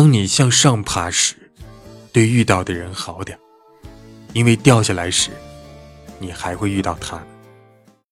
当你向上爬时对遇到的人好点因为掉下来时你还会遇到他。